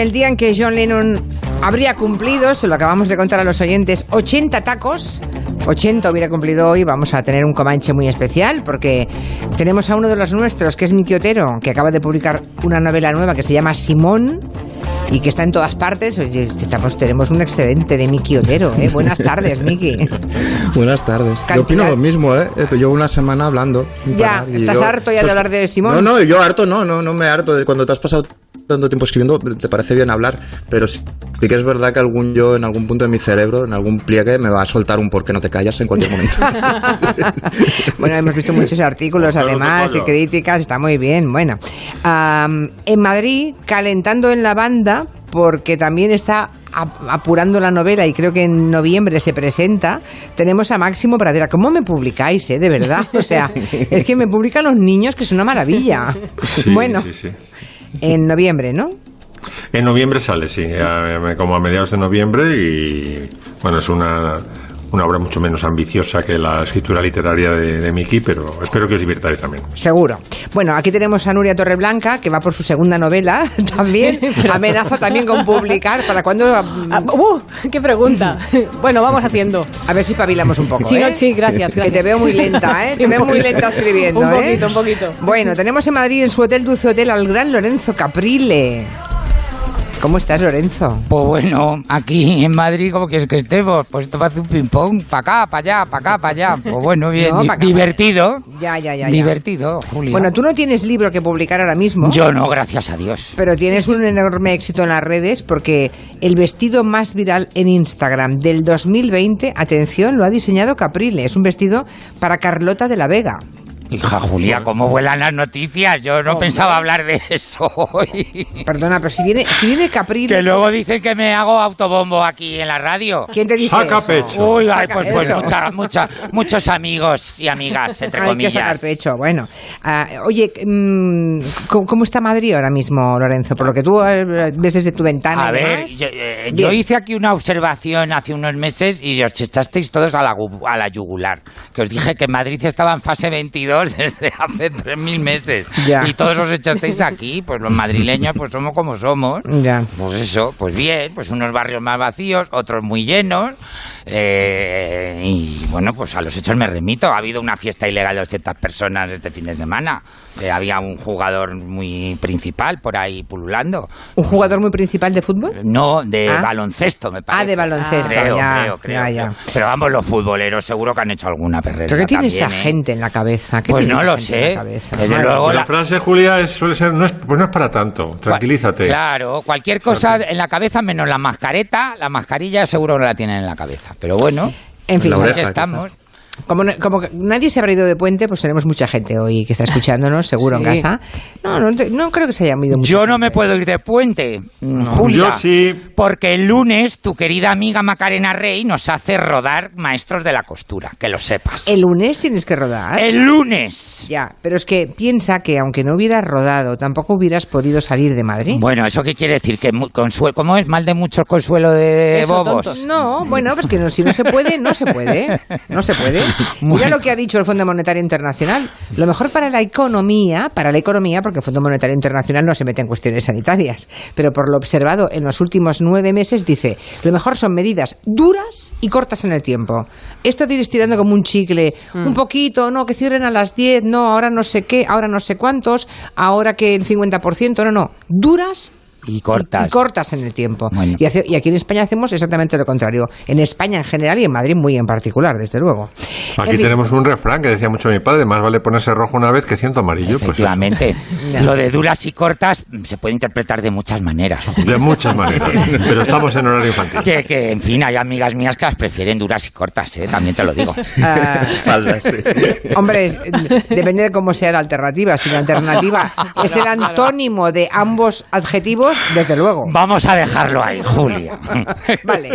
el día en que John Lennon habría cumplido, se lo acabamos de contar a los oyentes, 80 tacos. 80 hubiera cumplido hoy, vamos a tener un comanche muy especial porque tenemos a uno de los nuestros, que es Miki Otero, que acaba de publicar una novela nueva que se llama Simón y que está en todas partes. Oye, estamos, tenemos un excedente de Miki Otero. ¿eh? Buenas tardes, Miki. Buenas tardes. Cantidad- Yo opino lo mismo, ¿eh? Eh, Llevo una semana hablando. sin Ya, parar, ¿estás yo- harto ya de pues, hablar de Simón? No, no, yo harto no, no, no me harto. De cuando te has pasado tanto tiempo escribiendo, te parece bien hablar, pero sí, sí que es verdad que algún yo en algún punto de mi cerebro, en algún pliegue, me va a soltar un por qué no te callas en cualquier momento. bueno, hemos visto muchos artículos además y críticas, está muy bien. Bueno, am, en Madrid, calentando en la banda, porque también está ap- apurando la novela y creo que en noviembre se presenta, tenemos a Máximo Pradera. ¿Cómo me publicáis, eh? De verdad. O sea, es que me publican los niños, que es una maravilla. Sí, bueno, sí, sí. En noviembre, ¿no? En noviembre sale, sí, como a mediados de noviembre y bueno, es una, una obra mucho menos ambiciosa que la escritura literaria de, de Miki, pero espero que os divirtáis también. Seguro. Bueno, aquí tenemos a Nuria Torreblanca, que va por su segunda novela también. Amenaza también con publicar. ¿Para cuándo? Ah, ¡Uh! ¡Qué pregunta! Bueno, vamos haciendo. A ver si pavilamos un poco. Sí, ¿eh? no, sí, gracias, Que gracias. te veo muy lenta, ¿eh? Sí, te veo muy lenta escribiendo, Un ¿eh? poquito, un poquito. Bueno, tenemos en Madrid, en su hotel Dulce Hotel, al gran Lorenzo Caprile. ¿Cómo estás, Lorenzo? Pues bueno, aquí en Madrid, como quieres que estemos? Pues esto hace un ping-pong, para acá, para allá, para acá, para allá. Pues bueno, bien, No, di- pa' acá, divertido. Ya, ya, ya. Divertido, Julia. Bueno, tú no tienes libro que publicar ahora mismo. Yo no, gracias a Dios. Pero tienes un enorme éxito en las redes porque el vestido más viral en Instagram del 2020, atención, lo ha diseñado Caprile. Es un vestido para Carlota de la Vega. Hija Julia, ¿cómo vuelan las noticias? Yo no pensaba hablar de eso hoy. Perdona, pero si viene, si viene Caprile... Que luego dicen que me hago autobombo aquí en la radio. ¿Quién te dice Saca eso? pecho. Uy, ay, Saca pues, pues eso. mucha- mucha- muchos amigos y amigas, entre Hay que comillas. sacar pecho, bueno. Ah, oye, mm, ¿cómo, cómo está Madrid ahora mismo, Lorenzo? Por lo que tú eh, ves desde tu ventana. A y ver, demás. yo, eh, yo hice aquí una observación hace unos meses y os echasteis todos a la, gu- a la yugular. Que os dije que Madrid estaba en fase 22 desde hace 3.000 meses. Ya. Y todos os echasteis aquí, pues los madrileños pues somos como somos. Ya. Pues eso, pues bien, pues unos barrios más vacíos, otros muy llenos. eh, y bueno, pues a los hechos me remito. Ha habido una fiesta ilegal de 200 personas este fin de semana. Eh, había un jugador muy principal por ahí pululando. ¿Un jugador muy principal de fútbol? No, de Ah. baloncesto, me parece. Ah, de baloncesto, Creo, ya, creo, creo, ya, ya. Pero vamos, los futboleros seguro que han hecho alguna perrera. ¿Pero qué tiene también, esa ¿eh? gente en la cabeza? ¿Qué Pues no lo sé. la? Desde luego, la la- frase, Julia, es- suele ser, no es, pues no es para tanto, tranquilízate. Claro, cualquier cosa en la cabeza menos la mascareta, la mascarilla seguro no la tienen en la cabeza. Pero bueno, En fin, La aquí oreja, estamos. Como, no- nadie se habrá ido de puente, pues tenemos mucha gente hoy que está escuchándonos, seguro en casa. No, no, no creo que se haya ido Yo no me puedo ir de puente, mm, Julia. Yo sí. Porque el lunes tu querida amiga Macarena Rey nos hace rodar maestros de la costura, que lo sepas. El lunes tienes que rodar. El lunes. Ya, pero es que piensa que aunque no hubieras rodado, tampoco hubieras podido salir de Madrid. Bueno, ¿eso qué quiere decir? Que mu- consuelo, ¿Cómo es? ¿Mal de muchos consuelo de Eso, bobos? tontos. No, bueno, pues que no, si no se puede, no se puede. No se puede. Mira lo que ha dicho el Fondo Monetario Internacional. Lo mejor para la economía, para la economía, porque el Fondo Monetario Internacional no se mete en cuestiones sanitarias, pero por lo observado en los últimos nueve meses dice, lo mejor son medidas duras y cortas en el tiempo. Esto de ir estirando como un chicle, un poquito, no, que cierren a las 10, no, ahora no sé qué, ahora no sé cuántos, ahora que el 50%, no, no, duras Y cortas. y, y cortas en el tiempo. Bueno. Y, hace- y aquí en España hacemos exactamente lo contrario. En España en general y en Madrid muy en particular, desde luego. Aquí En fin, tenemos un refrán que decía mucho mi padre, más vale ponerse rojo una vez que ciento amarillo. Pues. Efectivamente. Ya. Lo de duras y cortas se puede interpretar de muchas maneras. De muchas maneras. Pero estamos en horario infantil. Que, que, en fin, hay amigas mías que las prefieren duras y cortas, ¿eh? también te lo digo. ah, Faldas, sí. hombre, es- depende de cómo sea la alternativa. Si la alternativa es el antónimo de ambos adjetivos, desde luego. Vamos a dejarlo ahí, Julia. Vale.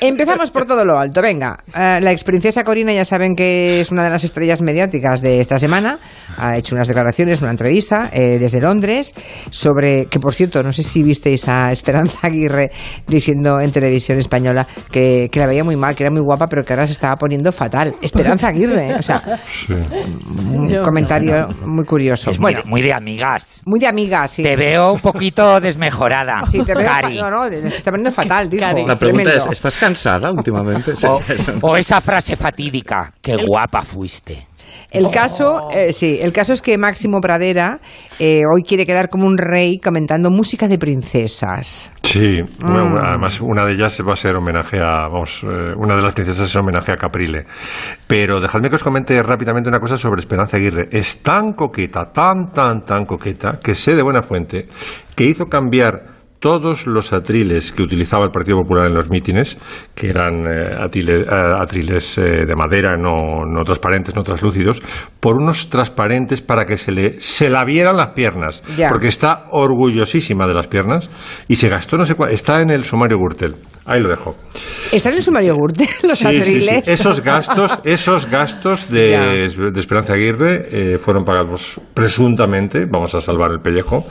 Empezamos por todo lo alto. Venga, eh, la exprincesa Corina ya saben que es una de las estrellas mediáticas de esta semana. Ha hecho unas declaraciones, una entrevista eh, desde Londres sobre que, por cierto, no sé si visteis a Esperanza Aguirre diciendo en televisión española que, que la veía muy mal, que era muy guapa, pero que ahora se estaba poniendo fatal. Esperanza Aguirre, o sea, Sí. un Yo- comentario muy curioso. Es muy, Bueno, muy de amigas. muy de amiga, sí. Te veo un poquito desmejorada. Sí, te veo fa- Cari. no, no, se está poniendo fatal, dijo. Cari. La pregunta Tremendo. es, ¿estás cansada últimamente? O, o esa frase fatídica, qué guapa fuiste. El caso, eh, sí, el caso es que Máximo Pradera eh, hoy quiere quedar como un rey comentando música de princesas. Sí, bueno, Mm. además una de ellas va a ser homenaje a, vamos, eh, una de las princesas es homenaje a Caprile. Pero dejadme que os comente rápidamente una cosa sobre Esperanza Aguirre. Es tan coqueta, tan, tan, tan coqueta, que sé de buena fuente que hizo cambiar todos los atriles que utilizaba el Partido Popular en los mítines, que eran eh, atile- eh, atriles eh, de madera, no, no transparentes, no translúcidos, por unos transparentes para que se le se la vieran las piernas. Ya. Porque está orgullosísima de las piernas y se gastó no sé cuál. Está en el sumario Gürtel. Ahí lo dejo. ¿Están en el sumario Gürtel los Sí, sí, sí. atriles? Esos gastos, esos gastos de, de Esperanza Aguirre eh, fueron pagados presuntamente, vamos a salvar el pellejo,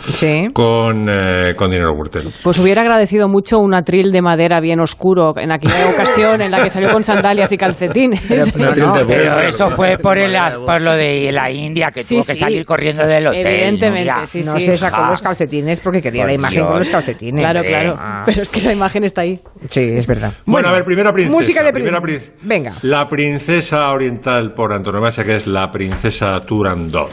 con, eh, con dinero Gürtel. Pues hubiera agradecido mucho un atril de madera bien oscuro en aquella ocasión en la que salió con sandalias y calcetines. Pero- no, no, Pero eso fue por, el, por lo de la India, que Sí, tuvo que sí. salir corriendo del hotel. Evidentemente, Nuria. sí, no se sacó Ah. los calcetines porque quería Por la imagen Dios. con los calcetines. Claro, claro. Ah. Pero es que esa imagen está ahí. Sí, es verdad. Bueno, a ver, primera princesa. Música de primera prin- prin- Venga. La princesa oriental por antonomasia, que es la princesa Turandot.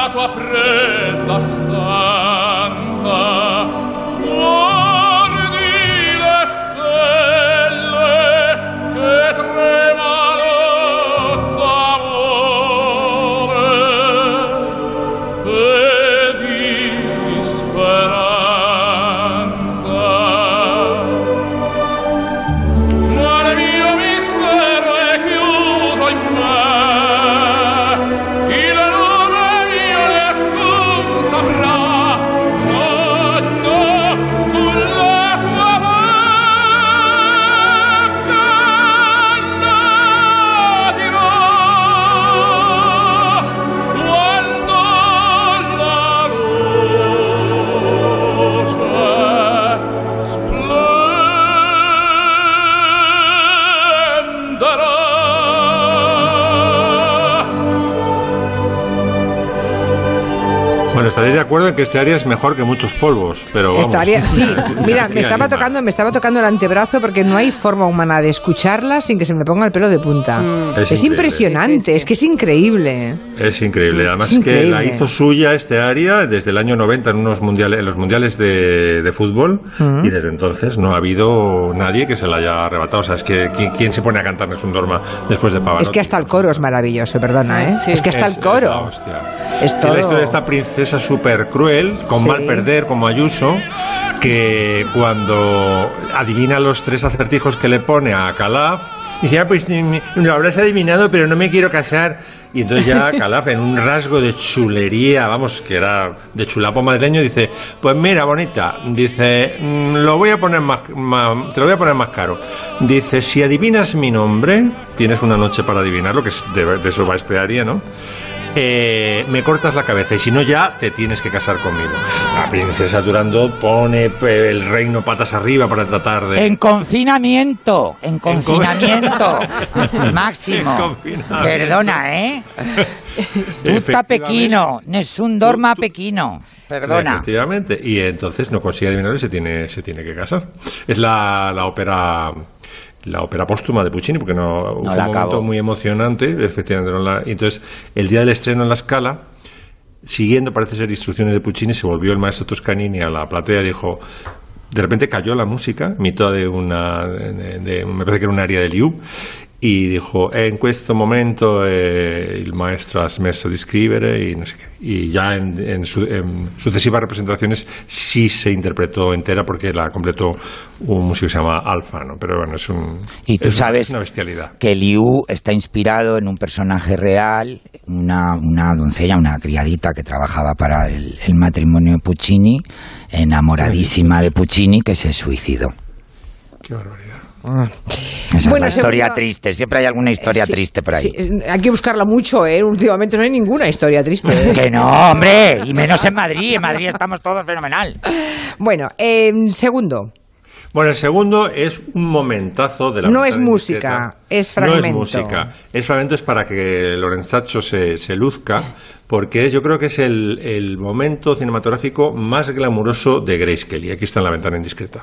la tua fredda stanza. Acuerdo en que este área es mejor que muchos polvos, pero vamos. Estaría, sí, mira, me estaba anima. tocando, me estaba tocando el antebrazo porque no hay forma humana de escucharla sin que se me ponga el pelo de punta. Es Es, increíble. impresionante, Sí, sí, sí. es que es increíble. Es increíble. Además Es que la increíble. hizo suya este área desde el año 90 en unos mundiales, en los mundiales de, de fútbol y desde entonces no ha habido nadie que se la haya arrebatado. O sea, es que ¿quién, quién se pone a cantar un Dorma después de Pavarotti? Es que hasta el coro es maravilloso, perdona, ¿eh? Sí. Es que hasta el Es- es coro. la hostia. Es Y todo. la historia de esta princesa cruel, con Sí. mal perder, como Ayuso, que cuando adivina los tres acertijos que le pone a Calaf, dice, ah, pues mm, lo habrás adivinado, pero no me quiero casar. Y entonces ya Calaf, en un rasgo de chulería, vamos, que era de chulapo madrileño, dice, pues mira, bonita, dice, mm, lo voy a poner más, más- te lo voy a poner más caro. Dice, si adivinas mi nombre, tienes una noche para adivinarlo, que es de, de eso va este área, ¿no? Eh, me cortas la cabeza y si no ya te tienes que casar conmigo. La princesa Durando pone eh, el reino patas arriba para tratar de... En confinamiento, en con- confinamiento. Máximo. En confinamiento. Perdona, ¿eh? Tutta pequino, nessun dorma pequino. Perdona. Efectivamente. Y entonces no consigue adivinarlo y se tiene, se tiene que casar. Es la, la ópera la ópera póstuma de Puccini, porque no, fue la un momento muy emocionante, efectivamente. no la- entonces, el día del estreno en la escala, siguiendo, parece ser, instrucciones de Puccini, se volvió el maestro Toscanini a la platea y dijo... De repente cayó la música, mitad de una, de, de- me parece que era un área de Liu, y dijo, en questo momento eh, il maestro ha smesso di scrivere, y no sé qué. Y ya en, en su- en sucesivas representaciones sí se interpretó entera porque la completó un músico que se llama Alfa, ¿no? Pero bueno, es un... Y tú es sabes es una bestialidad. que Liu está inspirado en un personaje real, una, una doncella, una criadita que trabajaba para el, el matrimonio Puccini, enamoradísima de Puccini, que se suicidó. Qué barbaridad. Esa es Bueno, la historia segunda- triste, siempre hay alguna historia Sí, triste por ahí. sí, eh, hay que buscarla mucho, ¿eh? Últimamente no hay ninguna historia triste. ¿eh? Que no, hombre, y menos en Madrid, en Madrid estamos todos fenomenal. bueno, eh, segundo. Bueno, el segundo es un momentazo de la No es música, es No fragmento. es música, es fragmento, es para que Lorenzacho se, se luzca, porque es, yo creo que es el, el momento cinematográfico más glamuroso de Grace Kelly. Aquí está en la ventana indiscreta.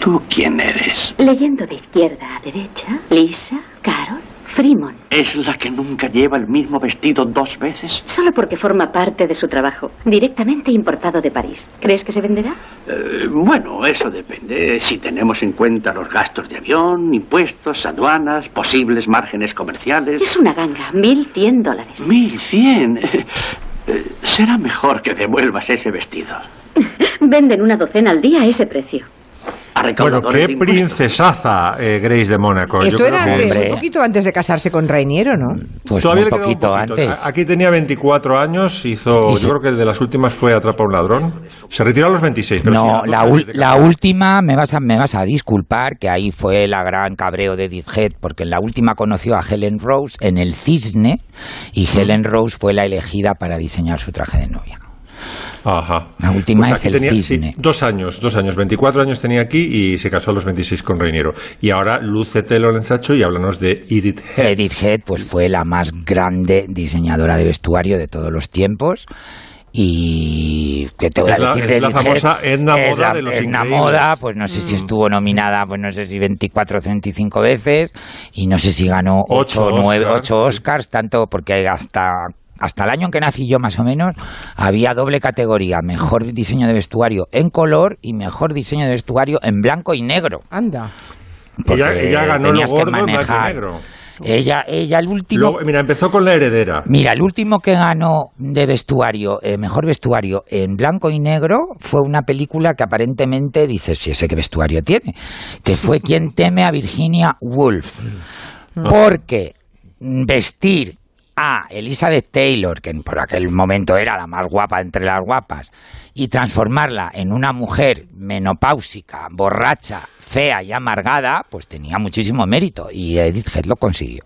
¿Tú quién eres? Leyendo de izquierda a derecha, Lisa, Carol, Fremont. ¿Es la que nunca lleva el mismo vestido dos veces? Solo porque forma parte de su trabajo, directamente importado de París. ¿Crees que se venderá? Eh, bueno, eso depende. Si tenemos en cuenta los gastos de avión, impuestos, aduanas, posibles márgenes comerciales. Es una ganga, 1.100 dólares. Mil cien. Eh, eh, será mejor que devuelvas ese vestido. Venden una docena al día a ese precio. A Bueno, qué de princesaza eh, Grace de Mónaco. Esto era antes, un poquito antes de casarse con Rainiero, ¿no? Pues Todavía un poquito antes. Aquí tenía 24 años, hizo, Y yo creo que el de las últimas fue Atrapa a un ladrón. Se retiró a los 26, pero sí, No, la, la última, me vas, a, me vas a disculpar, que ahí fue la gran cabreo de Edith Head, porque en la última conoció a Helen Rose en el Cisne, y Helen Rose fue la elegida para diseñar su traje de novia. Ajá. La última Pues es el tenía, sí, cisne. dos años, dos años, 24 años tenía aquí y se casó a los 26 con Reiniero. Y ahora lúcete Lorenzacho y háblanos de Edith Head. Edith Head pues fue la más grande diseñadora de vestuario de todos los tiempos y que te voy a la- decir es de la famosa Edna Moda la- de los Edna. Moda pues no sé si estuvo nominada pues no sé si 24 o 25 veces y no sé si ganó Ocho 8 9 Oscars, 8 Oscars tanto porque hasta hasta el año en que nací yo más o menos había doble categoría, mejor diseño de vestuario en color y mejor diseño de vestuario en blanco y negro. Anda. Porque Ella, ella ganó lo que en blanco y negro. Ella, ella el último. Luego, mira, empezó con la heredera. Mira, el último que ganó de vestuario, eh, mejor vestuario en blanco y negro, fue una película que aparentemente dices, si ese qué vestuario tiene, que fue quien teme a Virginia Woolf. Porque vestir a Elizabeth Taylor, que por aquel momento era la más guapa entre las guapas, y transformarla en una mujer menopáusica, borracha, fea y amargada, pues tenía muchísimo mérito. Y Edith Head lo consiguió.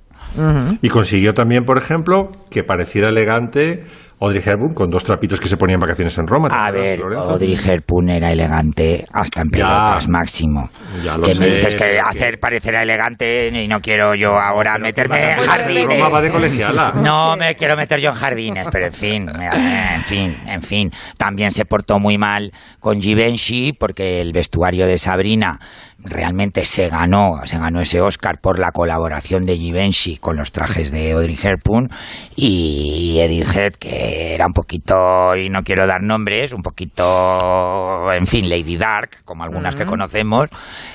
Y consiguió también, por ejemplo, que pareciera elegante Audrey Hepburn con dos trapitos que se ponían en vacaciones en Roma. ¿te A ver, Lorenzo? Audrey Hepburn era elegante hasta en Ya. pelotas máximo. Ya lo que me sé, dices que que- hacer parecer elegante y no quiero yo ahora Pero meterme en jardines. Roma va de colegiala. No me quiero meter yo en jardines, pero en fin, eh, en fin, en fin. También se portó muy mal con Givenchy porque el vestuario de Sabrina realmente se ganó, se ganó ese Oscar por la colaboración de Givenchy con los trajes de Audrey Hepburn y Edith Head que era un poquito y no quiero dar nombres, un poquito, en fin, Lady Dark, como algunas que conocemos,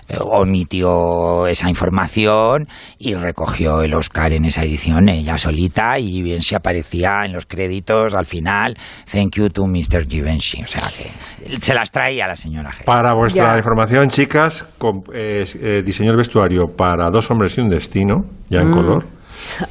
eh, omitió esa información y recogió el Oscar en esa edición ella solita y bien se aparecía en los créditos al final, thank you to Mr. Givenchy, o sea que se las traía la señora Head. Para vuestra Ya. información, chicas, com- eh, eh, diseñó el vestuario para Dos hombres y un destino, ya en color.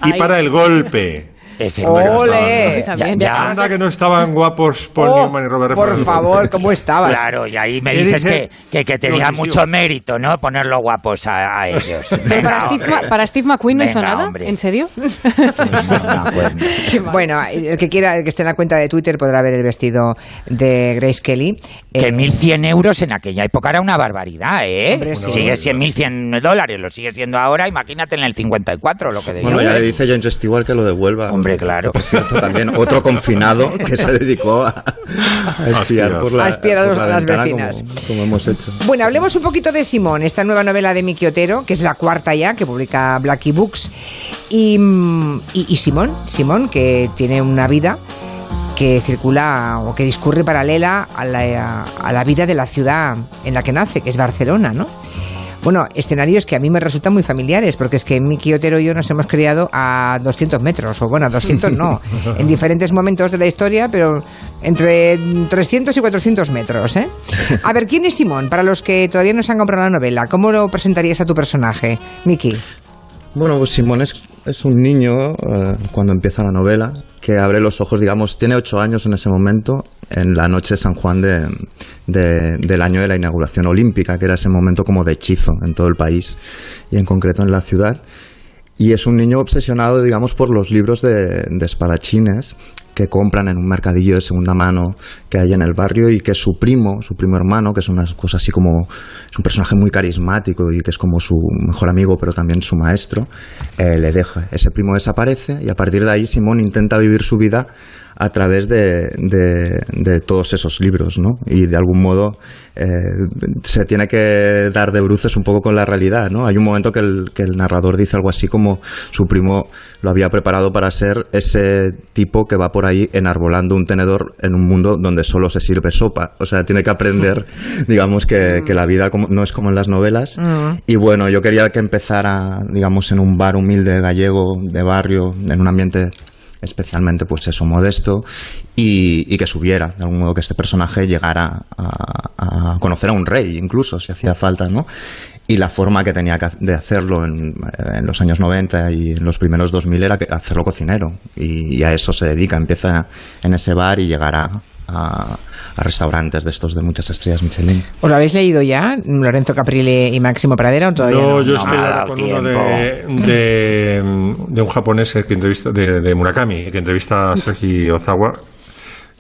Y Ay. para el golpe. Efectivamente. ¡Ole! También. Ya- ya- Anda que no estaban guapos Paul Oh, Newman y Robert por Redford. favor, ¿cómo estabas? Claro, y ahí me ¿Qué dices dice? que, que, que tenía mucho mérito, ¿no? Ponerlo guapos a, a ellos. Pero Venga, para Steve, hombre. Ma- para Steve McQueen no hizo Venga, nada. hombre. ¿En serio? Pues no. Bueno, el que quiera, el que esté en la cuenta de Twitter podrá ver el vestido de Grace Kelly. Que Eh, 1.100 euros en aquella época era una barbaridad, ¿eh? Hombre, sí. Sigue siendo 1.100 dólares, lo sigue siendo ahora, imagínate en el 54 lo que debía Bueno, ya le dice James Stewart que lo devuelva. Hombre, claro. Por cierto, también otro confinado que se dedicó a, a espiar por la, A espiar a por la las vecinas. Como, como hemos hecho. Bueno, hablemos un poquito de Simón, esta nueva novela de Miki Otero, que es la cuarta ya, que publica Blackie Books. Y, y, y Simón, Simón, que tiene una vida que circula o que discurre paralela a la, a la vida de la ciudad en la que nace, que es Barcelona, ¿no? Bueno, escenarios que a mí me resultan muy familiares, porque es que Miki Otero y yo nos hemos criado a 200 metros, o bueno, a 200 no, en diferentes momentos de la historia, pero entre 300 y 400 metros, ¿eh? A ver, ¿quién es Simón? Para los que todavía no se han comprado la novela, ¿cómo lo presentarías a tu personaje, Miki? Bueno, pues Simón es, es un niño eh, cuando empieza la novela que abre los ojos, digamos, tiene ocho años en ese momento, en la noche de San Juan de, de- del año de la inauguración olímpica, que era ese momento como de hechizo en todo el país y en concreto en la ciudad. Y es un niño obsesionado, digamos, por los libros de, de espadachines que compran en un mercadillo de segunda mano que hay en el barrio y que su primo, su primo hermano, que es una cosa así como, es un personaje muy carismático y que es como su mejor amigo, pero también su maestro, eh, le deja. Ese primo desaparece y a partir de ahí Simón intenta vivir su vida a través de, de, de todos esos libros, ¿no? Y de algún modo eh, se tiene que dar de bruces un poco con la realidad, ¿no? Hay un momento que el, que el narrador dice algo así como su primo lo había preparado para ser ese tipo que va por ahí enarbolando un tenedor en un mundo donde solo se sirve sopa. O sea, tiene que aprender, digamos, que, que la vida como- no es como en las novelas. Y bueno, yo quería que empezara, digamos, en un bar humilde gallego de barrio, en un ambiente especialmente pues eso modesto y, y que subiera de algún modo que este personaje llegara a, a conocer a un rey incluso si hacía falta no y la forma que tenía que ha- de hacerlo en, en los años 90 y en los primeros 2000 era que hacerlo cocinero. Y, y a eso se dedica. Empieza en ese bar y llegará a, a restaurantes de estos de muchas estrellas Michelin. ¿Os lo habéis leído ya, Lorenzo Caprile y Máximo Pradera o todavía no? No, yo No estoy ahora con uno de, de un japonés que entrevista, de, de Murakami, que entrevista a Sergi Ozawa,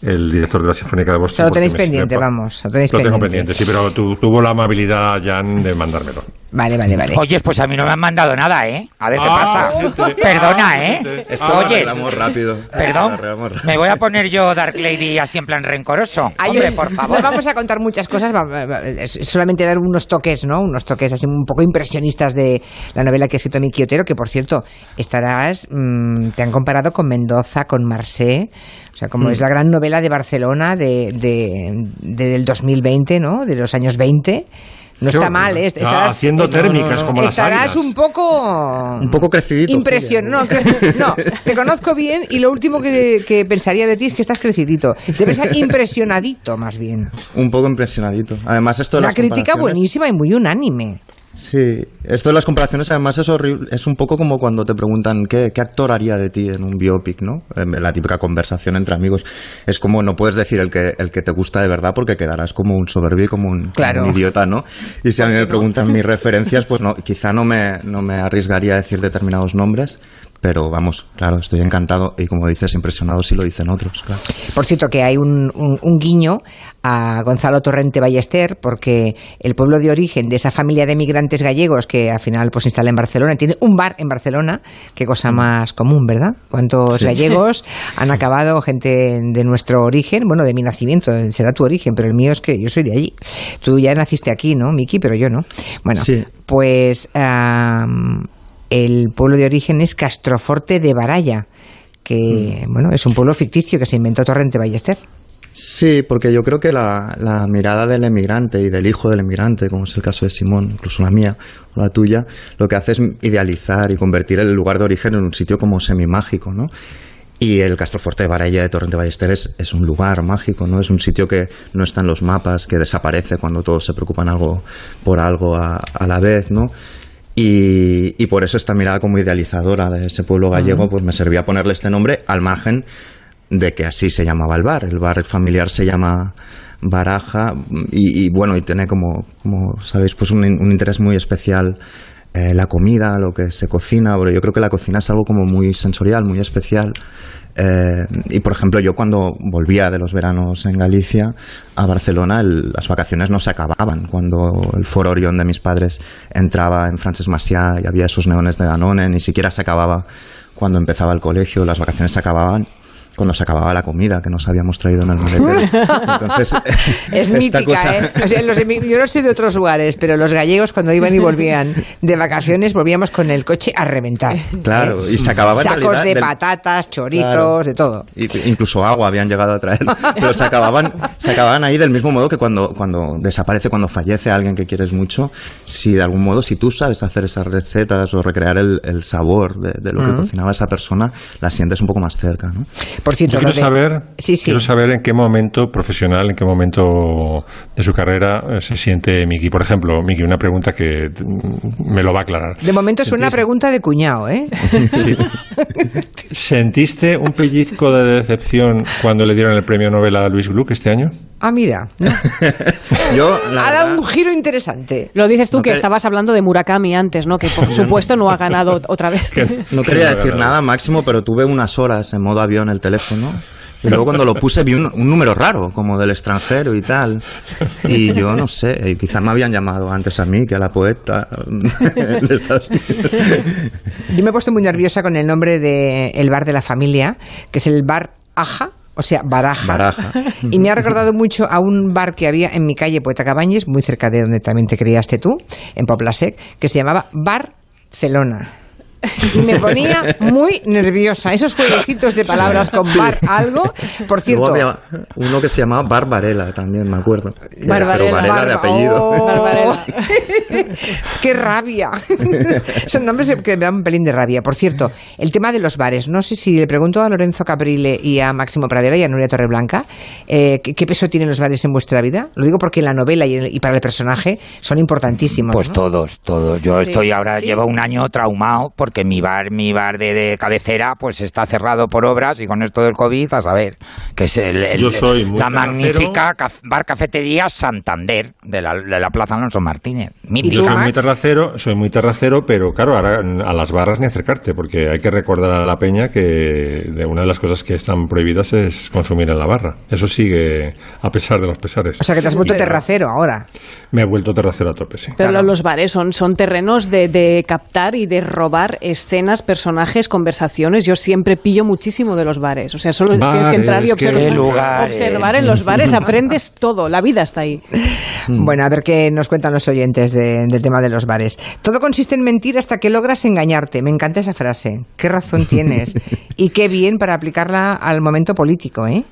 el director de la Sinfónica de O Boston. sea, lo tenéis pendiente, me- vamos, lo tenéis Lo tengo pendiente. pendiente, sí, pero tu- tuvo la amabilidad, Jan, de mandármelo. Vale, vale, vale. Oye, pues a mí no me han mandado nada, ¿eh? A ver qué Ah, pasa. siempre. Perdona, Ah, ¿eh? esto lo Oyes, rápido perdón. Rápido. Me voy a poner yo Dark Lady así en plan rencoroso. Hay Hombre, por favor. No vamos a contar muchas cosas, solamente dar unos toques, ¿no? Unos toques así un poco impresionistas de la novela que ha escrito Miki Otero, que por cierto, estarás, mm, te han comparado con Mendoza, con Marseille, o sea, como es la gran novela de Barcelona de, de- de- del 2020, ¿no? De los años 20. No está mal, ¿eh? ah, haciendo térmicas como las Estarás un poco... un poco crecidito Impresión, no, no, te conozco bien y lo último que, que pensaría de ti es que estás crecidito. Debes ser impresionadito, más bien. un poco impresionadito además esto de Una las crítica buenísima y muy unánime. Sí, esto de las comparaciones además es horrible, es un poco como cuando te preguntan qué, qué actor haría de ti en un biopic, ¿no? En la típica conversación entre amigos. Es como no puedes decir el que, el que te gusta de verdad porque quedarás como un soberbio y como un, Claro. un idiota, ¿no? Y si a mí me preguntan mis referencias, pues no, quizá no me, no me arriesgaría a decir determinados nombres, pero vamos, claro, estoy encantado y como dices, impresionado si lo dicen otros, claro. Por cierto, que hay un, un- un guiño a Gonzalo Torrente Ballester, porque el pueblo de origen de esa familia de migrantes gallegos que al final pues se instala en Barcelona, tiene un bar en Barcelona, qué cosa más común, ¿verdad? ¿Cuántos Sí. gallegos han acabado, gente de nuestro origen, bueno, de mi nacimiento, será tu origen, pero el mío es que yo soy de allí. Tú ya naciste aquí, ¿no, Miki? Pero yo no. Bueno, Sí. pues am, el pueblo de origen es Castroforte de Baraya, que bueno, es un pueblo ficticio que se inventó Torrente Ballester. Sí, porque yo creo que la, la mirada del emigrante y del hijo del emigrante, como es el caso de Simón, incluso la mía o la tuya, lo que hace es idealizar y convertir el lugar de origen en un sitio como semimágico, ¿no? Y el Castroforte de Baraya de Torrente Ballester es, es un lugar mágico, ¿no? Es un sitio que no está en los mapas, que desaparece cuando todos se preocupan algo por algo a, a la vez, ¿no? Y, y por eso esta mirada como idealizadora de ese pueblo gallego, pues me servía ponerle este nombre al margen de que así se llamaba el bar. El bar familiar se llama Baraja y, y, bueno, y tiene como, como sabéis, pues un, un interés muy especial eh, la comida, lo que se cocina, pero yo creo que la cocina es algo como muy sensorial, muy especial. Eh, y por ejemplo, yo cuando volvía de los veranos en Galicia a Barcelona, el- las vacaciones no se acababan. Cuando el Foro Orión de mis padres entraba en Frances Maciá y había esos neones de Danone, ni siquiera se acababa cuando empezaba el colegio, las vacaciones se acababan cuando se acababa la comida que nos habíamos traído en el maletero. Entonces, Es mítica, cosa- ¿eh? O sea, los emi- yo no sé de otros lugares, pero los gallegos cuando iban y volvían de vacaciones volvíamos con el coche a reventar. Claro, ¿eh? y se acababa en Sacos realidad de del- patatas, chorizos, Claro. de todo. Y- incluso agua habían llegado a traer, pero se acababan, se acababan ahí del mismo modo que cuando, cuando desaparece, cuando fallece alguien que quieres mucho, si de algún modo, si tú sabes hacer esas recetas o recrear el, el sabor de, de lo que cocinaba esa persona, la sientes un poco más cerca, ¿no? Por cierto, Yo quiero de- saber, Sí, sí. quiero saber en qué momento profesional, en qué momento de su carrera eh, se siente Miki. Por ejemplo, Miki, una pregunta que mm, me lo va a aclarar. De momento es una ¿Sentiste- pregunta de cuñado, ¿eh? Sí. ¿Sentiste un pellizco de decepción cuando le dieron el premio Nobel a Luis Gluck este año? Ah, mira. ¿no? Yo, la Ha dado verdad- un giro interesante. Lo dices tú No que que- estabas hablando de Murakami antes, ¿no? Que por supuesto no ha ganado otra vez. Que- No que quería decir nada máximo, pero tuve unas horas en modo avión el teléfono Y luego cuando lo puse vi un, un número raro, como del extranjero y tal. Y yo no sé, y quizá me habían llamado antes a mí que a la poeta de Estados Unidos. Yo me he puesto muy nerviosa con el nombre de el bar de la familia, que es el bar Aja. O sea, Baraja. Baraja. Y me ha recordado mucho a un bar que había en mi calle Poeta Cabañes, muy cerca de donde también te criaste tú, en Poplasec, que se llamaba Barcelona. Y me ponía muy nerviosa. Esos jueguecitos de palabras con bar algo. Por Luego cierto, había uno que se llamaba Barbarella también, me acuerdo. Barbarella. Pero Varela de apellido. Oh. Barbarella. ¡Qué rabia! Son nombres que me dan un pelín de rabia. Por cierto, el tema de los bares. No sé si le pregunto a Lorenzo Caprile y a Máximo Pradera y a Nuria Torreblanca eh, ¿qué, qué peso tienen los bares en vuestra vida. Lo digo porque en la novela y, en- y para el personaje son importantísimos. Pues ¿no? todos, todos. Yo Sí. estoy ahora, Sí. llevo un año traumado porque mi bar, mi bar de, de cabecera, pues está cerrado por obras y con esto del COVID, a saber, que es el, el- Yo soy muy la terracero. magnífica caf- bar cafetería Santander de la, de la Plaza Alonso Martínez. ¿Y Mítica. Yo soy muy terracero, soy muy terracero, pero claro, ahora a las barras ni acercarte, porque hay que recordar a la peña que de una de las cosas que están prohibidas es consumir en la barra. Eso sigue a pesar de los pesares. O sea que te has vuelto Y- terracero ahora. Me he vuelto terracero a tope, sí. Pero Claro. los bares son, son terrenos de, de captar y de robar escenas, personajes, conversaciones. Yo siempre pillo muchísimo de los bares. O sea, solo tienes que entrar y observar. Observar en los bares, aprendes todo. La vida está ahí. Bueno, a ver qué nos cuentan los oyentes de- del tema de los bares. Todo consiste en mentir hasta que logras engañarte. Me encanta esa frase. ¿Qué razón tienes? Y qué bien para aplicarla al momento político, ¿eh?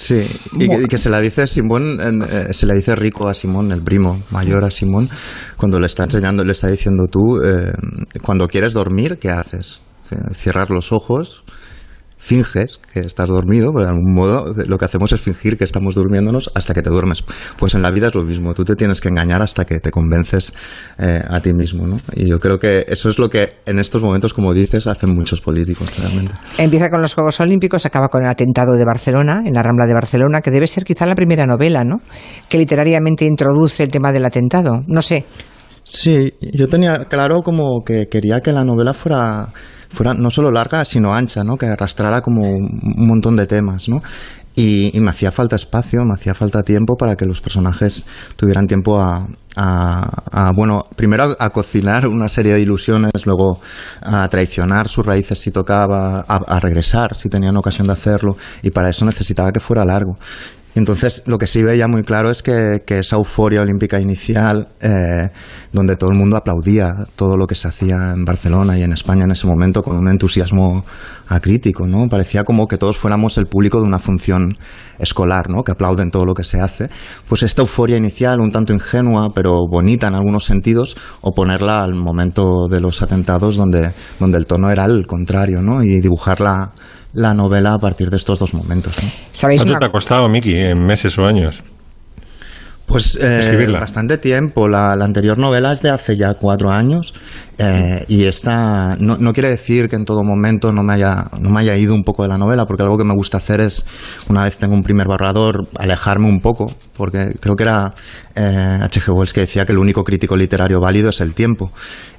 Sí, y que, se la dice Simón, eh, se le dice Rico a Simón, el primo mayor a Simón, cuando le está enseñando, le está diciendo tú, eh, cuando quieres dormir, ¿qué haces? Cierrar los ojos, finges que estás dormido, pero de algún modo lo que hacemos es fingir que estamos durmiéndonos hasta que te duermes. Pues en la vida es lo mismo, tú te tienes que engañar hasta que te convences eh, a ti mismo, ¿no? Y yo creo que eso es lo que en estos momentos, como dices, hacen muchos políticos, realmente. Empieza con los Juegos Olímpicos, acaba con el atentado de Barcelona, en la Rambla de Barcelona, que debe ser quizá la primera novela, ¿no? Que literariamente introduce el tema del atentado. No sé. Sí, yo tenía claro como que quería que la novela fuera, fuera no solo larga, sino ancha, ¿no? Que arrastrara como un montón de temas, ¿no? Y, y me hacía falta espacio, me hacía falta tiempo para que los personajes tuvieran tiempo a, a- a, bueno, primero a, a cocinar una serie de ilusiones, luego a traicionar sus raíces si tocaba, a regresar si tenían ocasión de hacerlo, y para eso necesitaba que fuera largo. Entonces, lo que sí veía muy claro es que, esa euforia olímpica inicial, eh, donde todo el mundo aplaudía todo lo que se hacía en Barcelona y en España en ese momento con un entusiasmo acrítico, ¿no? Parecía como que todos fuéramos el público de una función escolar, ¿no? Que aplauden todo lo que se hace. Pues esta euforia inicial, un tanto ingenua, pero bonita en algunos sentidos, oponerla al momento de los atentados donde, donde el tono era el contrario, ¿no? Y dibujar la, la novela a partir de estos dos momentos, ¿no? ¿Sabéis ¿Cuánto una te ha costado, Miki, en meses o años? Pues eh, Escribirla. bastante tiempo. La, la anterior novela es de hace ya cuatro años eh, y esta no, no quiere decir que en todo momento no me haya no me haya ido un poco de la novela, porque algo que me gusta hacer es una vez tengo un primer borrador alejarme un poco, porque creo que era eh, H.G. Wells que decía que el único crítico literario válido es el tiempo.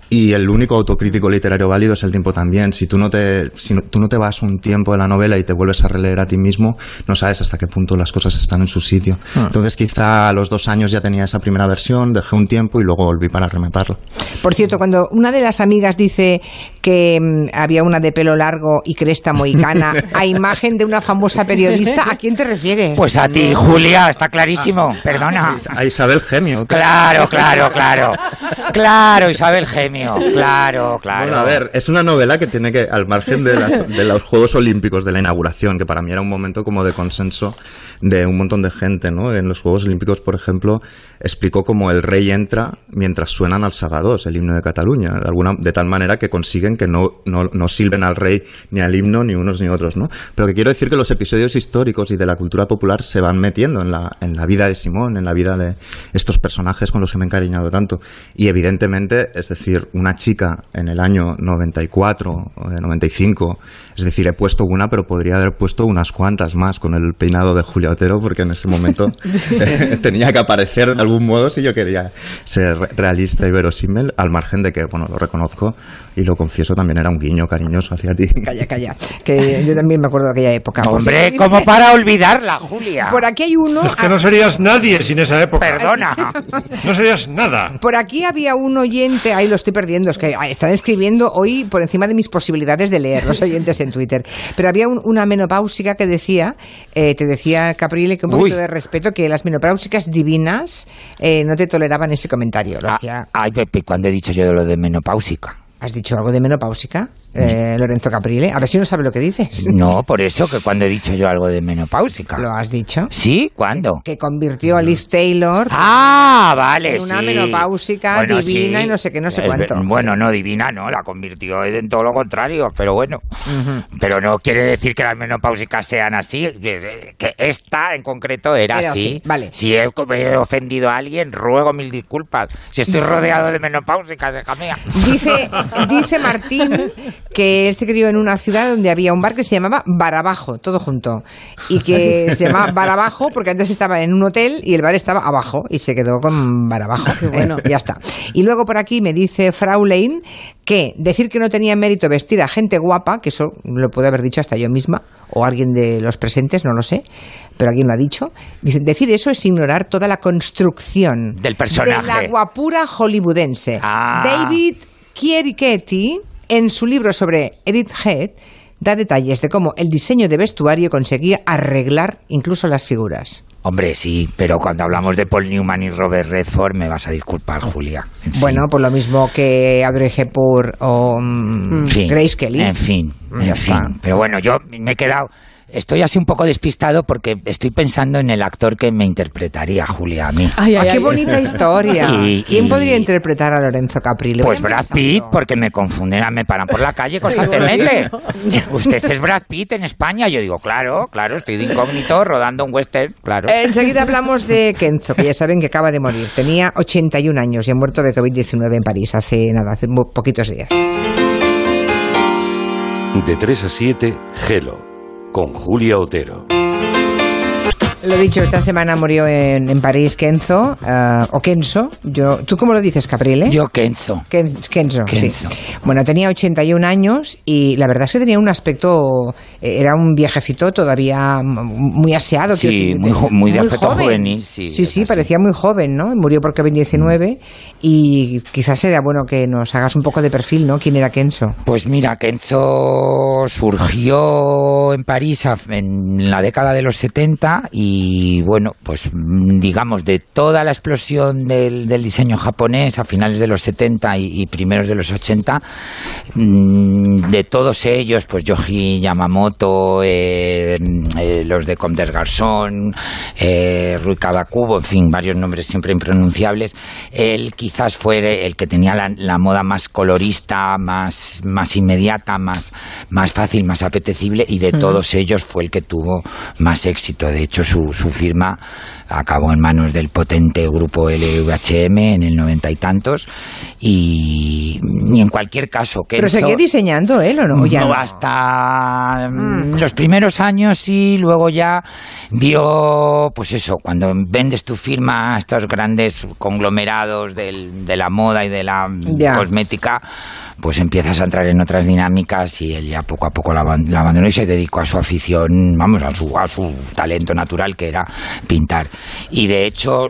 Y el único autocrítico literario válido es el tiempo también. Si tú no te, si no- tú no te vas un tiempo de la novela y te vuelves a releer a ti mismo, no sabes hasta qué punto las cosas están en su sitio. Entonces quizá a los dos años ya tenía esa primera versión, dejé un tiempo y luego volví para rematarlo. Por cierto, cuando una de las amigas dice que mm, había una de pelo largo y cresta mohicana a imagen de una famosa periodista, ¿a quién te refieres? Pues a ti, Julia, está clarísimo. Perdona. A Isabel Gemio. Claro, claro, claro. Claro, Isabel Gemio. Claro, claro. Bueno, a ver, es una novela que tiene que, al margen de, las- de los Juegos Olímpicos, de la inauguración, que para mí era un momento como de consenso de un montón de gente, ¿no? En los Juegos Olímpicos, por ejemplo, explicó cómo el rey entra mientras suenan al Sagadós, el himno de Cataluña, de, alguna, de tal manera que consiguen que no, no, no silben al rey ni al himno, ni unos ni otros, ¿no? Pero que quiero decir que los episodios históricos y de la cultura popular se van metiendo en la, en la vida de Simón, en la vida de estos personajes con los que me he encariñado tanto. Y evidentemente, es decir, una chica en el año 94, o de 95, es decir, he puesto una, pero podría haber puesto unas cuantas más con el peinado de Julia Otero, porque en ese momento tenía que aparecer de algún modo si yo quería ser realista y verosímil, al margen de que, bueno, lo reconozco y lo confieso y eso también era un guiño cariñoso hacia ti. Calla, calla. Que yo también me acuerdo de aquella época. Por Hombre, como para olvidarla, Julia. Por aquí hay uno. Es que no serías nadie sin esa época. Perdona. No serías nada. Por aquí había un oyente, ahí lo estoy perdiendo, es que ah, están escribiendo hoy por encima de mis posibilidades de leer los oyentes en Twitter. Pero había un- una menopáusica que decía, eh, te decía Caprile, que un poquito Uy. de respeto, que las menopáusicas divinas eh, no te toleraban ese comentario. Lo Ah, hacía- Ay, Pepe, cuando he dicho yo de lo de menopáusica? ¿Has dicho algo de menopáusica, eh, Lorenzo Caprile? A ver si no sabe lo que dices. No, por eso que cuando he dicho yo algo de menopáusica. ¿Lo has dicho? ¿Sí? ¿Cuándo? Que convirtió a Liz Taylor Ah, vale, en una sí. menopáusica Bueno, divina sí. y no sé qué, no sé Es cuánto. Bueno, no divina, no, la convirtió en todo lo contrario, pero bueno. Pero no quiere decir que las menopáusicas sean así, que esta en concreto era, Era así. vale. Si he, he ofendido a alguien, ruego mil disculpas. Si estoy rodeado de menopáusicas, hija mía. Dice, dice Martín que él se crió en una ciudad donde había un bar que se llamaba Barabajo, todo junto. Y que se llamaba Barabajo porque antes estaba en un hotel y el bar estaba abajo y se quedó con Barabajo. Bueno, ya está. Y luego por aquí me dice Fraulein que decir que no tenía mérito vestir a gente guapa, que eso lo puedo haber dicho hasta yo misma o alguien de los presentes, no lo sé, pero alguien lo ha dicho. Dice, decir eso es ignorar toda la construcción Del personaje. de la guapura hollywoodense. Ah. David Chierichetti, en su libro sobre Edith Head, da detalles de cómo el diseño de vestuario conseguía arreglar incluso las figuras. Hombre, sí, pero cuando hablamos de Paul Newman y Robert Redford, me vas a disculpar, Julia. En fin. Bueno, por lo mismo que Audrey Hepburn o mm, En fin, Grace Kelly. En fin, en fin. Pero bueno, yo me he quedado. Estoy así un poco despistado porque estoy pensando en el actor que me interpretaría, Julia, a mí. Ay, Ah, ay, qué ay. bonita historia. Y- ¿Quién y- podría interpretar a Lorenzo Caprile? Pues Brad pensando. Pitt, porque me confunden, me paran por la calle constantemente. Usted es Brad Pitt en España. Yo digo, claro, claro, estoy de incógnito rodando un western, claro. Enseguida hablamos de Kenzo, que ya saben que acaba de morir. Tenía 81 años y ha muerto de COVID-19 en París hace nada, hace muy poquitos días. De 3 a 7, Gelo, con Julia Otero. Lo dicho, esta semana murió en, en París Kenzo, eh, o Kenzo. Yo, ¿Tú cómo lo dices, Caprile? Yo, Kenzo. Ken- Kenzo, sí. Kenzo. Bueno, tenía 81 años y la verdad es que tenía un aspecto, eh, era un viejecito todavía muy aseado. Sí, muy jo- muy de aspecto joven. juvenil, sí, Sí, parecía muy joven, ¿no? Murió por COVID-19 y quizás sería bueno que nos hagas un poco de perfil, ¿no? ¿Quién era Kenzo? Pues mira, Kenzo surgió en París en la década de los 70 y bueno, pues mm, digamos de toda la explosión del, del diseño japonés a finales de los 70 y, y primeros de los 80, mm, de todos ellos, pues Yoji Yamamoto, eh, eh, los de Comme des Garçons, eh, Rui Kawakubo, en fin, varios nombres siempre impronunciables, él quizás fue el que tenía la, la moda más colorista, más, más inmediata, más, más fácil, más apetecible y de todos ellos fue el que tuvo más éxito. De hecho, su, su firma acabó en manos del potente grupo LVHM en el noventa y tantos y, y en cualquier caso... Pero Kenzo- seguía diseñando él o no? ¿O ya no, hasta mm, los primeros años y luego ya vio, pues eso, cuando vendes tu firma a estos grandes conglomerados del- de la moda y de la Ya. cosmética, pues empiezas a entrar en otras dinámicas y él ya poco a poco la, la abandonó y se dedicó a su afición, vamos, a su, a su talento natural que era pintar. Y de hecho,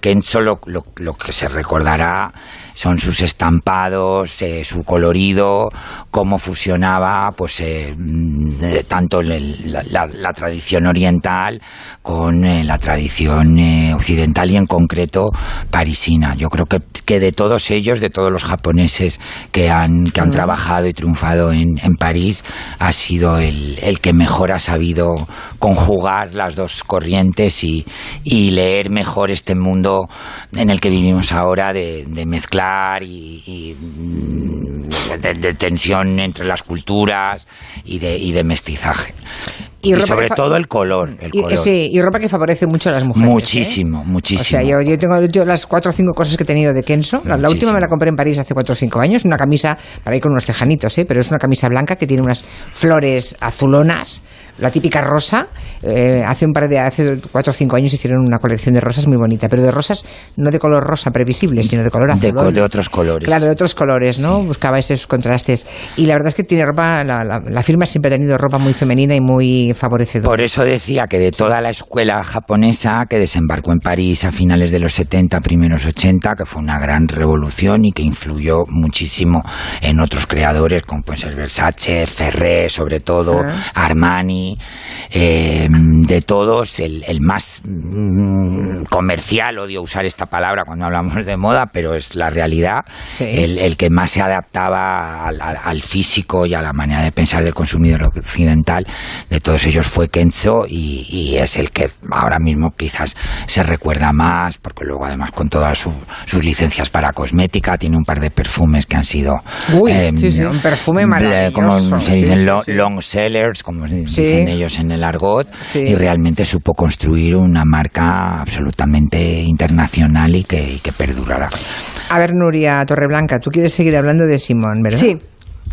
Kenzo lo, lo- lo que se recordará son sus estampados, eh, su colorido, cómo fusionaba pues eh, mm, eh, tanto el- la, la- la tradición oriental con eh, la tradición occidental y en concreto parisina. Yo creo que, que de todos ellos, de todos los japoneses que han, que han trabajado y triunfado en, en París, ha sido el, el que mejor ha sabido conjugar las dos corrientes y, y leer mejor este mundo en el que vivimos ahora de, de mezclar y, mm, de, de tensión entre las culturas y de, y de mestizaje. Y Y, ropa sobre todo el color. El Y, color. sí, y ropa que favorece mucho a las mujeres. ¿eh? Muchísimo, muchísimo. O sea, yo, yo tengo yo las cuatro o cinco cosas que he tenido de Kenzo. La, la última Muchísimo. me la compré en París hace cuatro o cinco años. Una camisa para ir con unos tejanitos, ¿eh? pero es una camisa blanca que tiene unas flores azulonas, la típica rosa. Eh, hace un par de hace cuatro o cinco años hicieron una colección de rosas muy bonita, pero de rosas no de color rosa previsible, sino de color de, azul. co- de otros colores. Claro, de otros colores, ¿no? Buscaba esos contrastes. Y la verdad es que tiene ropa, la, la- la firma siempre ha tenido ropa muy femenina y muy favorecedora. Por eso decía que de toda la escuela japonesa que desembarcó en París a finales de los 70, primeros 80, que fue una gran revolución y que influyó muchísimo en otros creadores como pueden ser Versace, Ferré, sobre todo, Armani, eh, de todos, el, el más mm, comercial, odio usar esta palabra cuando hablamos de moda, pero es la realidad, Sí. el, el que más se adaptaba al, al- al físico y a la manera de pensar del consumidor occidental, de todos ellos fue Kenzo y, y es el que ahora mismo quizás se recuerda más, porque luego además con todas su- sus licencias para cosmética, tiene un par de perfumes que han sido... Uy, sí, sí, un perfume maravilloso. Como se dicen sí, lo- sí. long sellers, como dicen ellos en el argot, Sí. y realmente supo construir una marca absolutamente internacional y que, y que perdurará. A ver, Nuria Torreblanca, tú quieres seguir hablando de Simón, ¿verdad? Sí.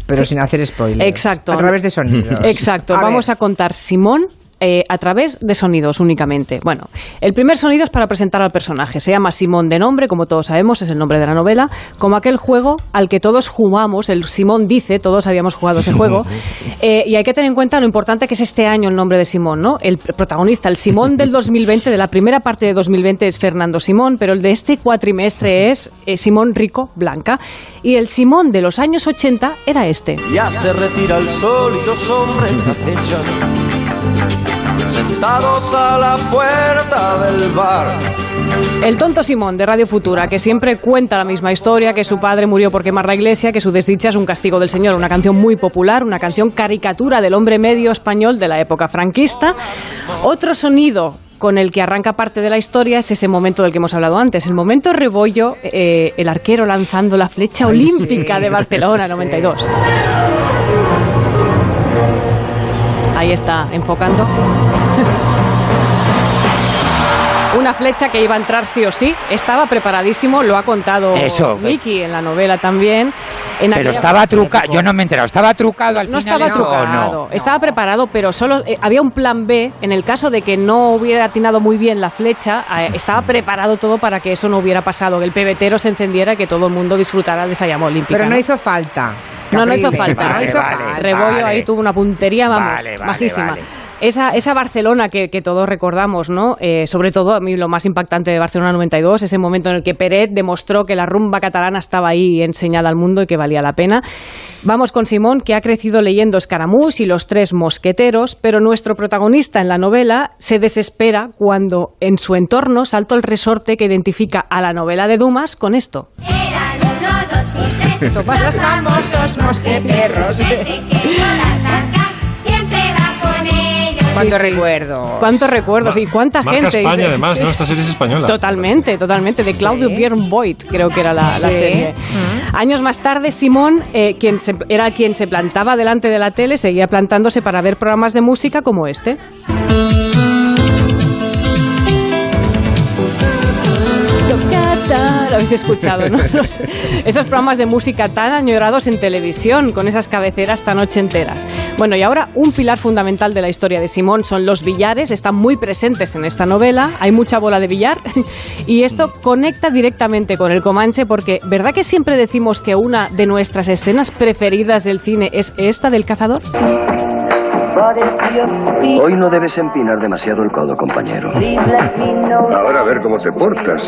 Pero sin hacer spoilers. Exacto. A través de sonidos. Exacto. Vamos a contar Simón eh, a través de sonidos únicamente. Bueno, el primer sonido es para presentar al personaje. Se llama Simón de nombre, como todos sabemos, es el nombre de la novela, como aquel juego al que todos jugamos. El Simón dice, todos habíamos jugado ese juego. Eh, y hay que tener en cuenta lo importante que es este año el nombre de Simón, ¿no? El protagonista, el Simón del 2020, de la primera parte de 2020 es Fernando Simón, pero el de este cuatrimestre es eh, Simón Rico Blanca. Y el Simón de los años 80 era este. Ya se retira el sol y dos hombres acechan, sentados a la puerta del bar. El tonto Simón de Radio Futura, que siempre cuenta la misma historia, que su padre murió por quemar la iglesia, que su desdicha es un castigo del Señor, una canción muy popular, una canción caricatura del hombre medio español de la época franquista. Otro sonido con el que arranca parte de la historia es ese momento del que hemos hablado antes, el momento rebollo, eh, el arquero lanzando la flecha Ay, olímpica sí, de Barcelona sí. 92. Ahí está, enfocando. Una flecha que iba a entrar sí o sí. Estaba preparadísimo, lo ha contado Eso. Mickey en la novela también. En Pero estaba trucado, yo no me he enterado, ¿estaba trucado al no final estaba eso o trucado, no? estaba preparado, pero solo eh, había un plan B en el caso de que no hubiera atinado muy bien la flecha. eh, estaba preparado todo para que eso no hubiera pasado, que el pebetero se encendiera y que todo el mundo disfrutara de esa llama olímpica. Pero no ¿no? hizo falta. No, no hizo falta. No hizo Vale, falta. Rebollo vale. ahí tuvo una puntería, vamos, majísima. Esa, esa Barcelona que, que todos recordamos, ¿no? Eh, sobre todo a mí lo más impactante de Barcelona 92, ese momento en el que Peret demostró que la rumba catalana estaba ahí enseñada al mundo y que valía la pena. Vamos con Simón, que ha crecido leyendo Escaramuz y Los Tres Mosqueteros, pero nuestro protagonista en la novela se desespera cuando en su entorno salta el resorte que identifica a la novela de Dumas con esto. Pasa. Los famosos mosqueteros. Cuánto recuerdo. ¿Cuántos recuerdos y cuánta Marca gente? España, dice- además, ¿no? Esta serie es española. Totalmente, totalmente. De Claudio Sí. Björn Voigt, creo que era la, la Sí. serie. Años más tarde, Simón, eh, quien se- era quien se plantaba delante de la tele, seguía plantándose para ver programas de música como este. Lo habéis escuchado, ¿no? Los- esos programas de música tan añorados en televisión, con esas cabeceras tan ochenteras. Bueno, y ahora un pilar fundamental de la historia de Simón son los billares, están muy presentes en esta novela, hay mucha bola de billar, y esto conecta directamente con el Comanche, porque ¿verdad que siempre decimos que una de nuestras escenas preferidas del cine es esta del cazador? Hoy no debes empinar demasiado el codo, compañero. Ahora a ver cómo te portas.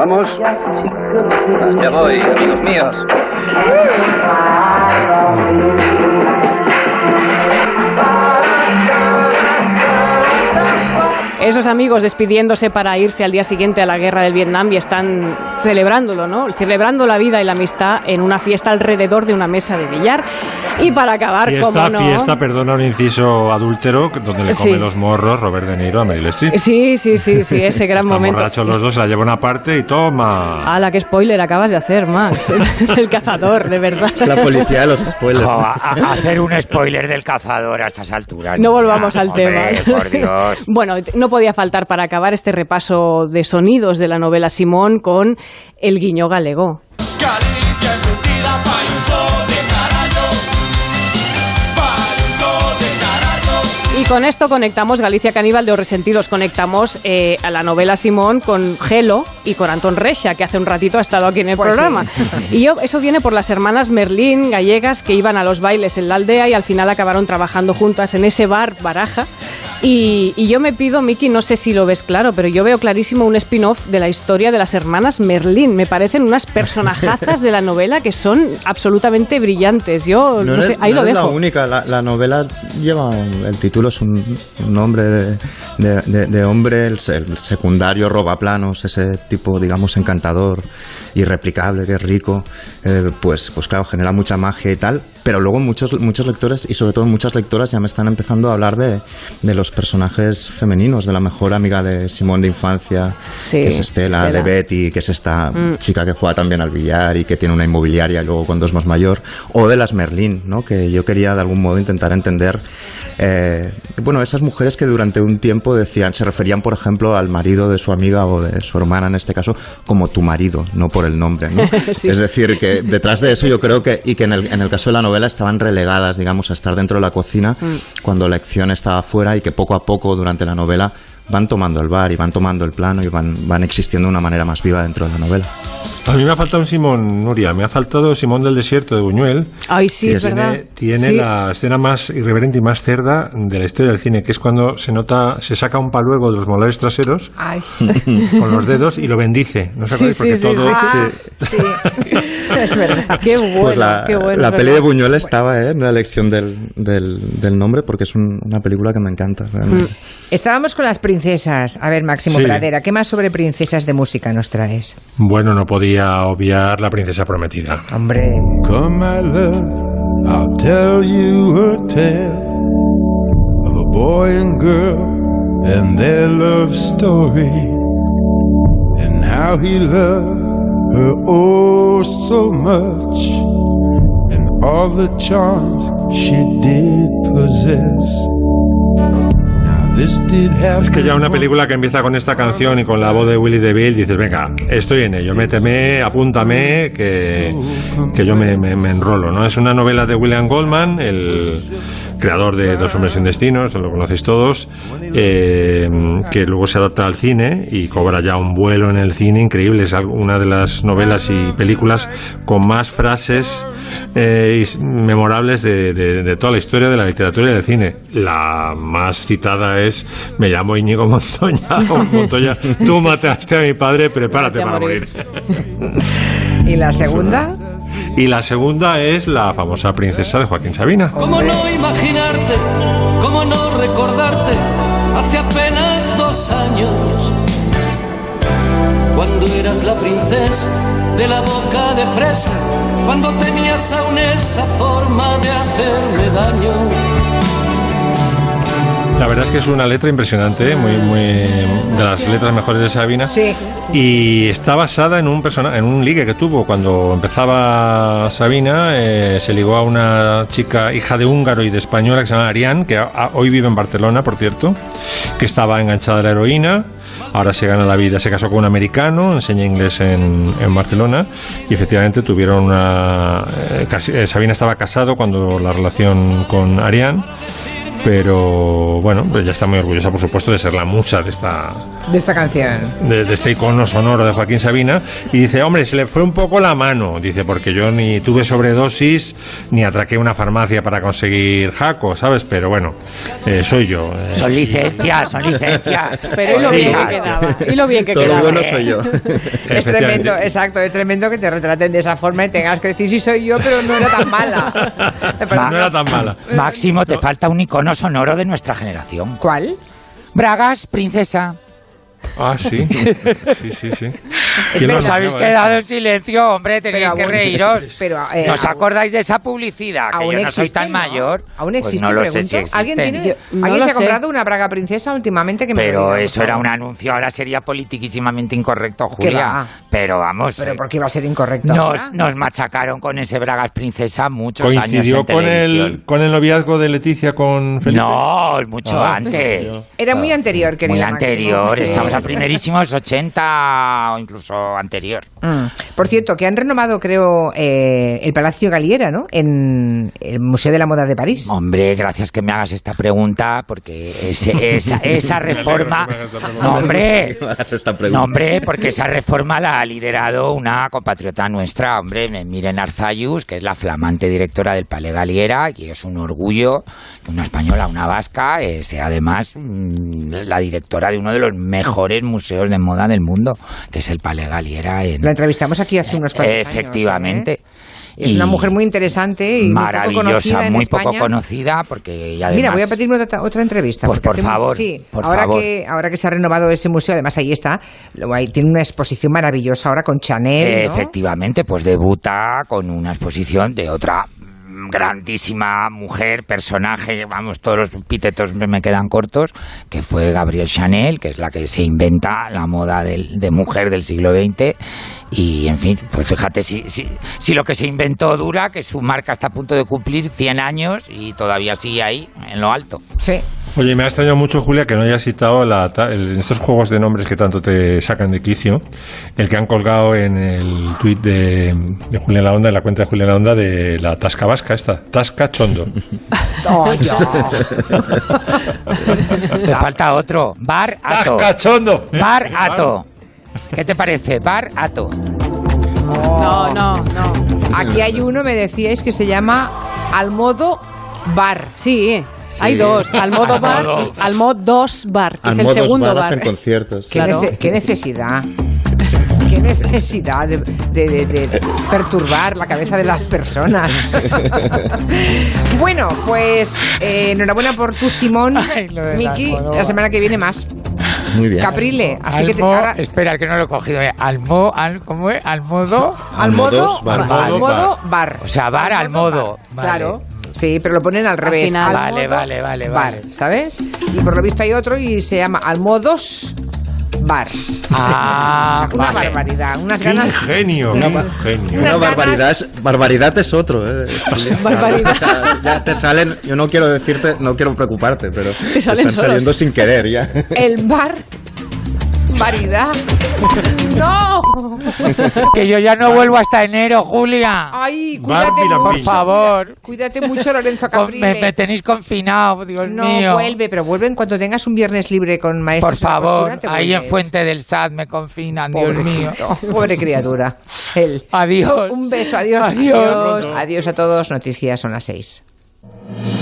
Vamos. Ya voy, amigos míos. Esos amigos despidiéndose para irse al día siguiente a la guerra del Vietnam y están celebrándolo, ¿no? Celebrando la vida y la amistad en una fiesta alrededor de una mesa de billar. Y para acabar, como no... fiesta, perdona, un inciso adúltero donde le come Sí. los morros Robert De Niro a Meryl Streep. Sí, sí, sí, sí, ese gran Están momento. borrachos los dos, se la lleva una parte y toma. ¡Hala, qué spoiler acabas de hacer, Max! El cazador, de verdad. Es la policía de los spoilers. Jo, a- a- hacer un spoiler del cazador a estas alturas. No volvamos al Hombre, tema. Por Dios. Bueno, no podía faltar para acabar este repaso de sonidos de la novela Simón con el guiño galego. Y con esto conectamos Galicia Caníbal de Os Resentidos, conectamos eh, a la novela Simón con Gelo y con Antón Recha, que hace un ratito ha estado aquí en el Pues programa. sí. Y yo, eso viene por las hermanas Merlín, gallegas, que iban a los bailes en la aldea y al final acabaron trabajando juntas en ese bar, Baraja. Y, y yo me pido, Miki, no sé si lo ves claro, pero yo veo clarísimo un spin-off de la historia de las hermanas Merlín. Me parecen unas personajazas de la novela que son absolutamente brillantes. Yo no, sé, eres- ahí no lo dejo. la única. La, la novela lleva. El título es un, un nombre de, de- de- de hombre, el, el secundario robaplanos, ese tipo, digamos, encantador, irreplicable, que es rico. eh, pues, pues claro, genera mucha magia y tal. Pero luego muchos, muchos lectores y sobre todo muchas lectoras ya me están empezando a hablar de, de los personajes femeninos, de la mejor amiga de Simón de infancia, Sí, que es Estela, Estela. de Betty, que es esta Mm. chica que juega también al billar y que tiene una inmobiliaria y luego cuando es más mayor, o de las Merlín, ¿no? que yo quería de algún modo intentar entender, eh, bueno, esas mujeres que durante un tiempo decían, se referían por ejemplo al marido de su amiga o de su hermana en este caso, como tu marido, no por el nombre, ¿no? Sí. Es decir, que detrás de eso yo creo que, y que en el, en el caso de la novela estaban relegadas, digamos, a estar dentro de la cocina cuando la acción estaba fuera y que poco a poco durante la novela van tomando el bar y van tomando el plano y van, van existiendo de una manera más viva dentro de la novela. A mí me ha faltado un Simón, Nuria, me ha faltado Simón del Desierto de Buñuel. Ay, sí, que es verdad. tiene, tiene Sí. la escena más irreverente y más cerda de la historia del cine, que es cuando se nota, se saca un paluego de los molares traseros Ay, sí. con los dedos y lo bendice. ¿No os acordáis? Sí, Porque sí, sí, todo. Ah, sí. Es verdad. Qué bueno, Pues la, qué bueno. la peli de Buñuel estaba ¿eh? en la elección del, del, del nombre porque es un- una película que me encanta. realmente. Estábamos con las princesas. A ver, Máximo Sí. Pradera, ¿qué más sobre princesas de música nos traes? Bueno, no podía obviar la princesa prometida. Hombre. Come, my love, I'll tell you a tale of a boy and girl and their love story, and how he loved her oh so much, and all the charms she did possess. Es que ya una película que empieza con esta canción y con la voz de Willy DeVille, dices, venga, estoy en ello, méteme, apúntame, que, que yo me, me- me enrolo, ¿no? Es una novela de William Goldman, el creador de Dos hombres sin destino, lo conocéis todos, eh, que luego se adapta al cine y cobra ya un vuelo en el cine increíble. Es una de las novelas y películas con más frases eh, memorables de, de- de toda la historia de la literatura y del cine. La más citada es Me llamo Íñigo Montoya, o Montoya, tú mataste a mi padre, prepárate para morir". morir. ¿Y la segunda? Y la segunda es la famosa princesa de Joaquín Sabina. ¿Cómo no imaginarte? ¿Cómo no recordarte? Hace apenas dos años, cuando eras la princesa de la boca de fresa, cuando tenías aún esa forma de hacerme daño. La verdad es que es una letra impresionante, muy, muy de las letras mejores de Sabina. Sí. Y está basada en un persona, en un ligue que tuvo cuando empezaba Sabina. eh, se ligó a una chica hija de húngaro y de española que se llama Ariane, que a- a- hoy vive en Barcelona, por cierto, que estaba enganchada a la heroína. Ahora se gana la vida, se casó con un americano, enseña inglés en, en Barcelona y efectivamente tuvieron una... eh, casi- eh, Sabina estaba casado cuando la relación con Ariane, pero bueno, pues ya está muy orgullosa, por supuesto, de ser la musa de esta, De esta canción. de, de este icono sonoro de Joaquín Sabina y dice, hombre, se le fue un poco la mano, dice, porque yo ni tuve sobredosis ni atraqué una farmacia para conseguir jaco, ¿sabes? Pero bueno, eh, soy yo. eh, Son licencias, son licencias. Pero y lo bien que Sí. quedaba. Y lo bien que Todo quedaba. bueno soy yo. Es tremendo, exacto, es tremendo que te retraten de esa forma y tengas que decir si soy yo, pero no era tan mala. No era tan mala. Máximo, te falta un icono sonoro de nuestra generación. ¿Cuál? Bragas, princesa. Ah, sí. Sí, sí, sí. Es verdad. Os habéis quedado eso? en silencio, hombre, tenéis Pero que aún- reíros. pero, eh, ¿No os aún- acordáis de esa publicidad? Que ¿Aún yo no soy existe, tan no? mayor. ¿Aún Pues existe? no lo sé pregunto? si existen. ¿Alguien, tiene- Yo- no ¿alguien lo se ha sé. comprado una braga princesa últimamente que me lo Pero diga, por eso era favor? un anuncio, ahora sería politiquísimamente incorrecto, ¿Qué Julia. Pero vamos, Pero eh, ¿por qué iba a ser incorrecto? nos, ahora? nos machacaron con ese Bragas Princesa muchos años ¿Coincidió en con televisión. el, con el noviazgo de Leticia con Felipe? No, mucho Ah, antes. Era muy anterior, querido Muy Máximo. anterior, Sí. Estamos a primerísimos 80 o incluso anterior. Mm. Por cierto, que han renovado, creo, eh, el Palacio Galiera, ¿no? En el Museo de la Moda de París. Hombre, gracias que me hagas esta pregunta, porque ese- esa, esa reforma... No, hombre. No, hombre, porque esa reforma la ha liderado una compatriota nuestra, hombre, Miren Arzayus, que es la flamante directora del Palais Galiera, y es un orgullo que una española, una vasca, eh, sea además mm, la directora de uno de los mejores museos de moda del mundo, que es el Palais Galiera en... La entrevistamos aquí hace unos cuantos años. Efectivamente. ¿eh? Es una mujer muy interesante y muy poco conocida maravillosa, en muy España. poco conocida, porque además... Mira, voy a pedirme otra, otra entrevista. Pues por favor, Sí, por ahora, favor. Que, ahora que se ha renovado ese museo, además ahí está, ahí tiene una exposición maravillosa ahora con Chanel. ¿no? Efectivamente, pues debuta con una exposición de otra grandísima mujer, personaje, vamos, todos los epítetos me quedan cortos, que fue Gabrielle Chanel, que es la que se inventa la moda de mujer del siglo XX. Y, en fin, pues fíjate, si, si, si lo que se inventó dura, que su marca está a punto de cumplir 100 años y todavía sigue ahí, en lo alto. Sí. Oye, me ha extrañado mucho, Julia, que no hayas citado la ta- el- en estos juegos de nombres que tanto te sacan de quicio, el que han colgado en el tuit de, de Julián La Onda, en la cuenta de Julián La Onda, de la Tasca Vasca, esta, Tasca Chondo. Oh. Te falta otro, Bar Ato. ¡Tasca Chondo! Bar Ato. ¿Qué te parece? Bar Ato. No, no, no. Aquí hay uno, me decíais, que se llama Almodo Bar. Sí, hay dos. Al modo bar y al modo dos bar, que es el segundo bar bar. hacen conciertos. ¿Qué, Claro. nece- qué necesidad? ¿Qué necesidad de, de- de- de perturbar la cabeza de las personas? bueno, pues eh, enhorabuena por tu Simón, Miki. La semana que viene más. Muy bien. Caprile. Así que te, ahora, Espera, que no lo he cogido. eh. Almo, al, ¿Cómo es? Al modo. al modo, Almodos bar. al modo bar. O sea, bar al modo. Vale. Claro. Sí, pero lo ponen al revés. final. al Vale, modo vale, vale, bar, vale. ¿sabes? Y por lo visto hay otro y se llama Almodos Bar. Ah, Una vale. barbaridad, unas ¡Qué ganas. ingenio! Una ¡Qué ba- ingenio! Una barbaridad es, barbaridad es otro. Eh. Barbaridad. O sea, ya te salen, yo no quiero decirte, no quiero preocuparte, pero te salen están solos. saliendo sin querer ya. El bar. Variedad. ¡No! Que yo ya no vuelvo hasta enero, Julia. Ay, cuídate mucho. Por favor. Cuídate mucho, Lorenzo Caprile. me, me tenéis confinado, Dios no mío. vuelve, pero vuelve en cuanto tengas un viernes libre con maestros. Por favor, ahí en. Fuente del Sad me confinan, Dios mío. Pobre criatura. Él. Adiós. Un beso, adiós. Adiós. Adiós a todos. Noticias son las seis.